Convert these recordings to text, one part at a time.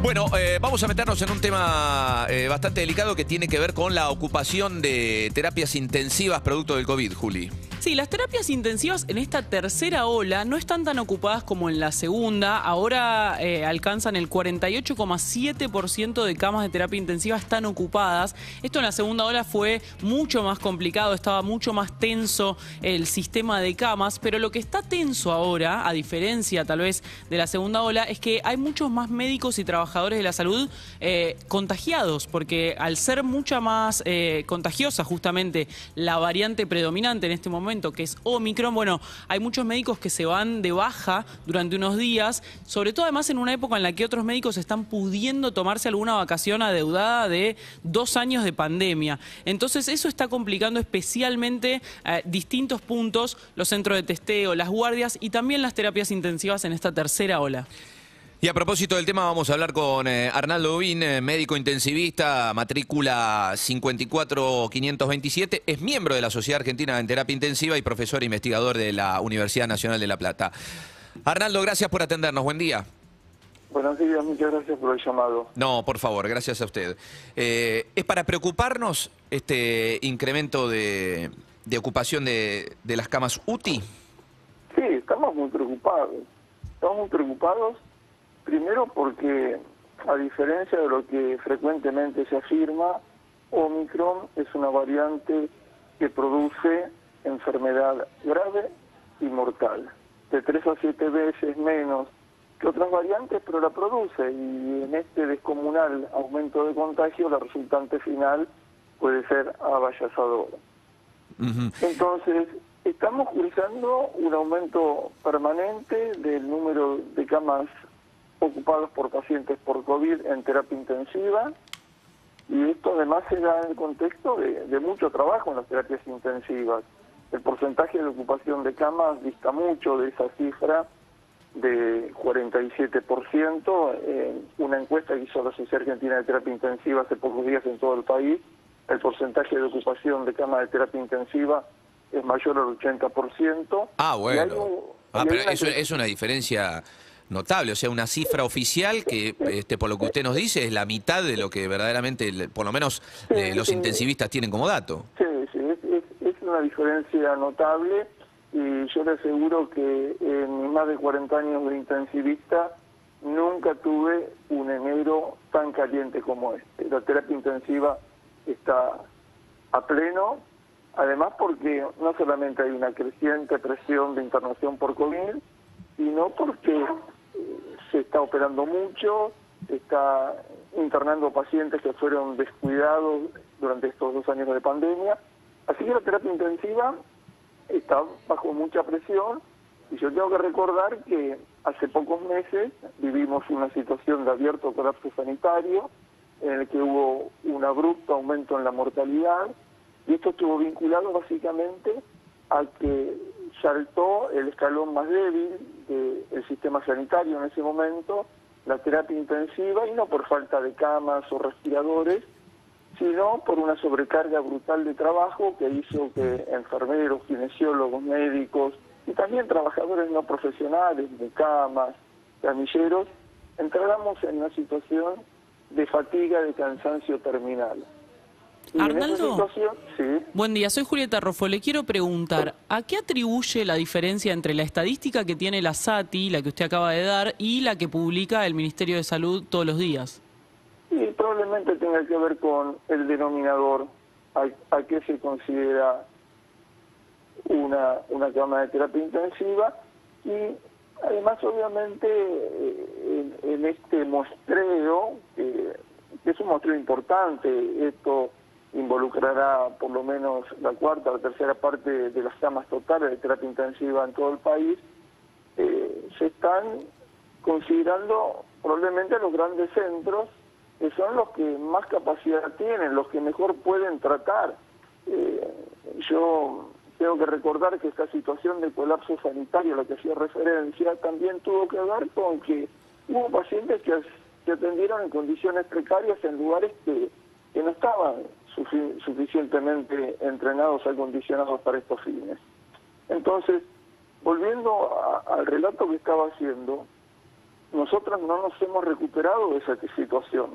Bueno, eh, vamos a meternos en un tema eh, bastante delicado que tiene que ver con la ocupación de terapias intensivas producto del COVID, Juli. Sí, las terapias intensivas en esta tercera ola no están tan ocupadas como en la segunda. Ahora eh, alcanzan el 48,7% de camas de terapia intensiva están ocupadas. Esto en la segunda ola fue mucho más complicado, estaba mucho más tenso el sistema de camas, pero lo que está tenso ahora, a diferencia tal vez de la segunda ola, es que hay muchos más médicos y trabajadores de la salud eh, contagiados, porque al ser mucha más eh, contagiosa justamente la variante predominante en este momento, que es Omicron, bueno, hay muchos médicos que se van de baja durante unos días, sobre todo además en una época en la que otros médicos están pudiendo tomarse alguna vacación adeudada de dos años de pandemia. Entonces eso está complicando especialmente eh, distintos puntos, los centros de testeo, las guardias y también las terapias intensivas en esta tercera ola. Y a propósito del tema, vamos a hablar con eh, Arnaldo Ubín, eh, médico intensivista, matrícula 54527. Es miembro de la Sociedad Argentina en Terapia Intensiva y profesor e investigador de la Universidad Nacional de La Plata. Arnaldo, gracias por atendernos. Buen día. Buenos días, muchas gracias por el llamado. No, por favor, gracias a usted. Eh, ¿Es para preocuparnos este incremento de, ocupación de, de las camas UTI? Sí, estamos muy preocupados. Estamos muy preocupados Primero porque, a diferencia de lo que frecuentemente se afirma, Omicron es una variante que produce enfermedad grave y mortal, de tres a siete veces menos que otras variantes, pero la produce y en este descomunal aumento de contagio la resultante final puede ser avallazadora. Entonces, estamos cursando un aumento permanente del número de camas ocupados por pacientes por COVID en terapia intensiva y esto además se da en el contexto de, mucho trabajo en las terapias intensivas. El porcentaje de ocupación de camas dista mucho de esa cifra de 47%. En una encuesta que hizo la Sociedad Argentina de Terapia Intensiva hace pocos días en todo el país, el porcentaje de ocupación de camas de terapia intensiva es mayor al 80%. Ah, bueno. ah, pero eso es una diferencia notable, o sea, una cifra oficial que, este, por lo que usted nos dice, es la mitad de lo que verdaderamente, por lo menos, eh, los intensivistas tienen como dato. Sí, sí, es, una diferencia notable y yo le aseguro que en más de 40 años de intensivista nunca tuve un enero tan caliente como este. La terapia intensiva está a pleno, además porque no solamente hay una creciente presión de internación por COVID, sino porque se está operando mucho, está internando pacientes que fueron descuidados durante estos dos años de pandemia. Así que la terapia intensiva está bajo mucha presión y yo tengo que recordar que hace pocos meses vivimos una situación de abierto colapso sanitario en el que hubo un abrupto aumento en la mortalidad y esto estuvo vinculado básicamente a que saltó el escalón más débil del sistema sanitario en ese momento, la terapia intensiva, y no por falta de camas o respiradores, sino por una sobrecarga brutal de trabajo que hizo que enfermeros, kinesiólogos, médicos y también trabajadores no profesionales de camas, camilleros, entráramos en una situación de fatiga, de cansancio terminal. Arnaldo, buen día, soy Julieta Rofo. Le quiero preguntar, ¿a qué atribuye la diferencia entre la estadística que tiene la SATI, la que usted acaba de dar, y la que publica el Ministerio de Salud todos los días? Sí, probablemente tenga que ver con el denominador, a, qué se considera una, una cama de terapia intensiva y además obviamente eh, en, este muestreo, que es un muestreo importante, esto involucrará por lo menos la cuarta o tercera parte de las camas totales de terapia intensiva en todo el país, eh, se están considerando probablemente los grandes centros, que son los que más capacidad tienen, los que mejor pueden tratar. Eh, yo tengo que recordar que esta situación de colapso sanitario a la que hacía referencia también tuvo que ver con que hubo pacientes que atendieron en condiciones precarias en lugares que no estaban suficientemente entrenados, acondicionados para estos fines. Entonces, volviendo al relato que estaba haciendo, nosotros no nos hemos recuperado de esa situación.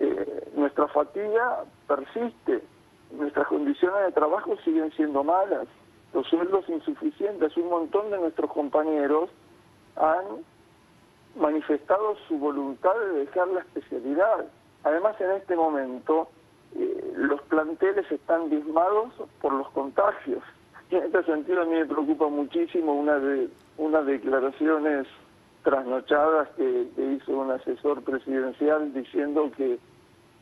Eh, nuestra fatiga persiste, nuestras condiciones de trabajo siguen siendo malas, los sueldos insuficientes, un montón de nuestros compañeros han manifestado su voluntad de dejar la especialidad. Además, en este momento, los planteles están diezmados por los contagios. Y en este sentido, a mí me preocupa muchísimo una de unas declaraciones trasnochadas que, que hizo un asesor presidencial diciendo que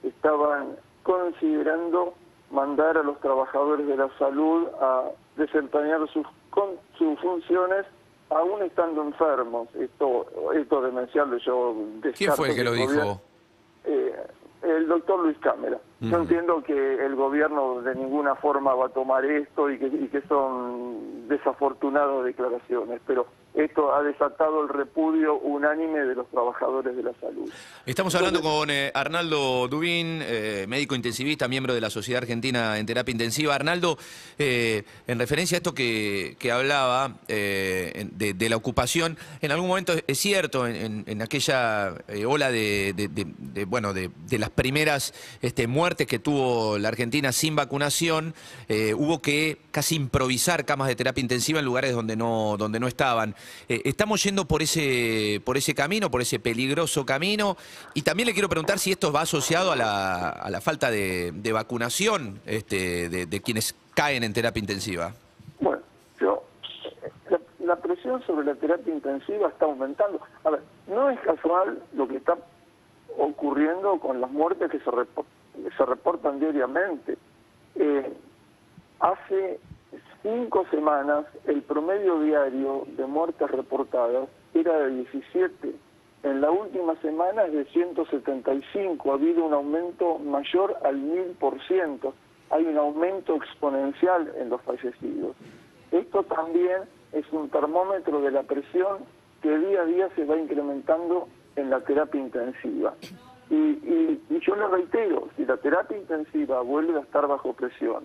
estaban considerando mandar a los trabajadores de la salud a desempeñar sus, sus funciones aún estando enfermos. Esto, esto demencial yo ¿Quién fue el que lo dijo? Eh, el doctor Luis Cámara. Yo entiendo que el gobierno de ninguna forma va a tomar esto y que, y que son desafortunadas declaraciones, pero esto ha desatado el repudio unánime de los trabajadores de la salud. Estamos hablando con eh, Arnaldo Dubín, eh, médico intensivista, miembro de la Sociedad Argentina en Terapia Intensiva. Arnaldo, eh, en referencia a esto que, hablaba de, la ocupación, en algún momento es cierto, en, aquella ola de, bueno, de, las primeras este, muertes que tuvo la Argentina sin vacunación, hubo que casi improvisar camas de terapia intensiva en lugares donde no, donde no estaban. Eh, estamos yendo por ese, por ese camino, por ese peligroso camino. Y también le quiero preguntar si esto va asociado a la, a la falta de, vacunación este, de, quienes caen en terapia intensiva. Bueno, yo, la, presión sobre la terapia intensiva está aumentando. A ver, no es casual lo que está ocurriendo con las muertes que se, se reportan diariamente. Eh, hace cinco semanas el promedio diario de muertes reportadas era de 17. En la última semana es de 175. Ha habido un aumento mayor al 1000%. Hay un aumento exponencial en los fallecidos. Esto también es un termómetro de la presión que día a día se va incrementando en la terapia intensiva. Y, y yo le reitero, si la terapia intensiva vuelve a estar bajo presión,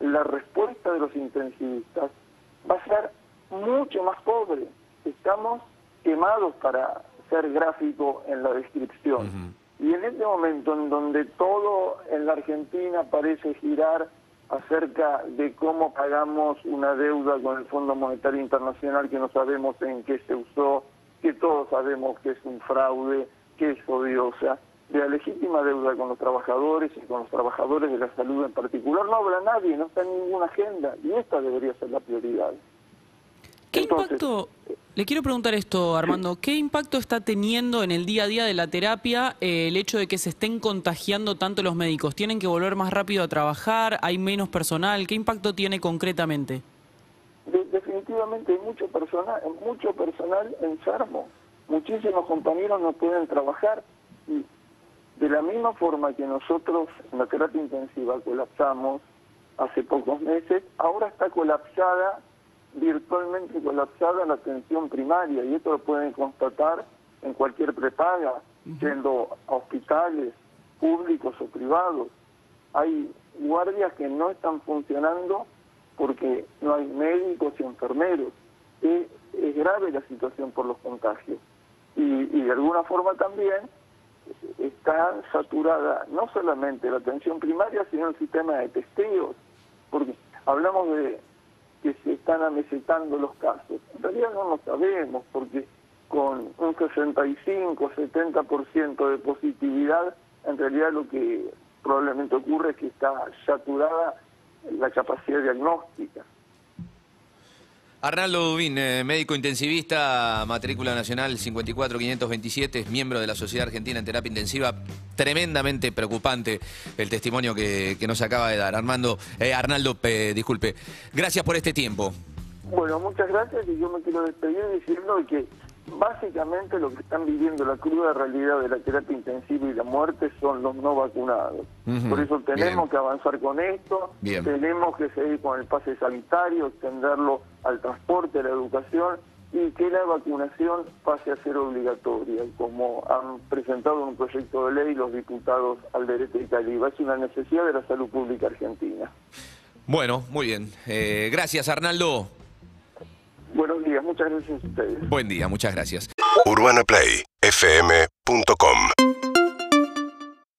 la respuesta de los intensivistas va a ser mucho más pobre. Estamos quemados para ser gráfico en la descripción. Y en este momento en donde todo en la Argentina parece girar acerca de cómo pagamos una deuda con el Fondo Monetario Internacional que no sabemos en qué se usó, que todos sabemos que es un fraude, que es odiosa, de la legítima deuda con los trabajadores y con los trabajadores de la salud en particular. No habla nadie, no está en ninguna agenda y esta debería ser la prioridad. ¿Qué impacto, le quiero preguntar esto Armando, qué impacto está teniendo en el día a día de la terapia eh, el hecho de que se estén contagiando tanto los médicos? ¿Tienen que volver más rápido a trabajar? ¿Hay menos personal? ¿Qué impacto tiene concretamente? definitivamente hay mucho personal, mucho personal enfermo. Muchísimos compañeros no pueden trabajar y de la misma forma que nosotros en la terapia intensiva colapsamos hace pocos meses, ahora está colapsada, virtualmente colapsada la atención primaria y esto lo pueden constatar en cualquier prepaga, yendo a hospitales públicos o privados. Hay guardias que no están funcionando porque no hay médicos y enfermeros. Es, grave la situación por los contagios. Y, y de alguna forma también está saturada no solamente la atención primaria, sino el sistema de testeos, porque hablamos de que se están amesetando los casos. En realidad no lo sabemos, porque con un 65, 70% de positividad, en realidad lo que probablemente ocurre es que está saturada la capacidad diagnóstica. Arnaldo Dubín, eh, médico intensivista, matrícula nacional 54527, es miembro de la Sociedad Argentina en Terapia Intensiva. Tremendamente preocupante el testimonio que, nos acaba de dar. Armando, eh, Arnaldo, disculpe. Gracias por este tiempo. Bueno, muchas gracias y yo me quiero despedir diciendo que básicamente lo que están viviendo la cruda realidad de la terapia intensiva y la muerte son los no vacunados. Por eso tenemos que avanzar con esto, tenemos que seguir con el pase sanitario, extenderlo al transporte, a la educación y que la vacunación pase a ser obligatoria, como han presentado un proyecto de ley los diputados Alderete y Caliba. Es una necesidad de la salud pública argentina. Bueno, muy bien. Eh, gracias, Arnaldo. Buenos días, muchas gracias a ustedes. Buen día, muchas gracias. UrbanaPlayFM.com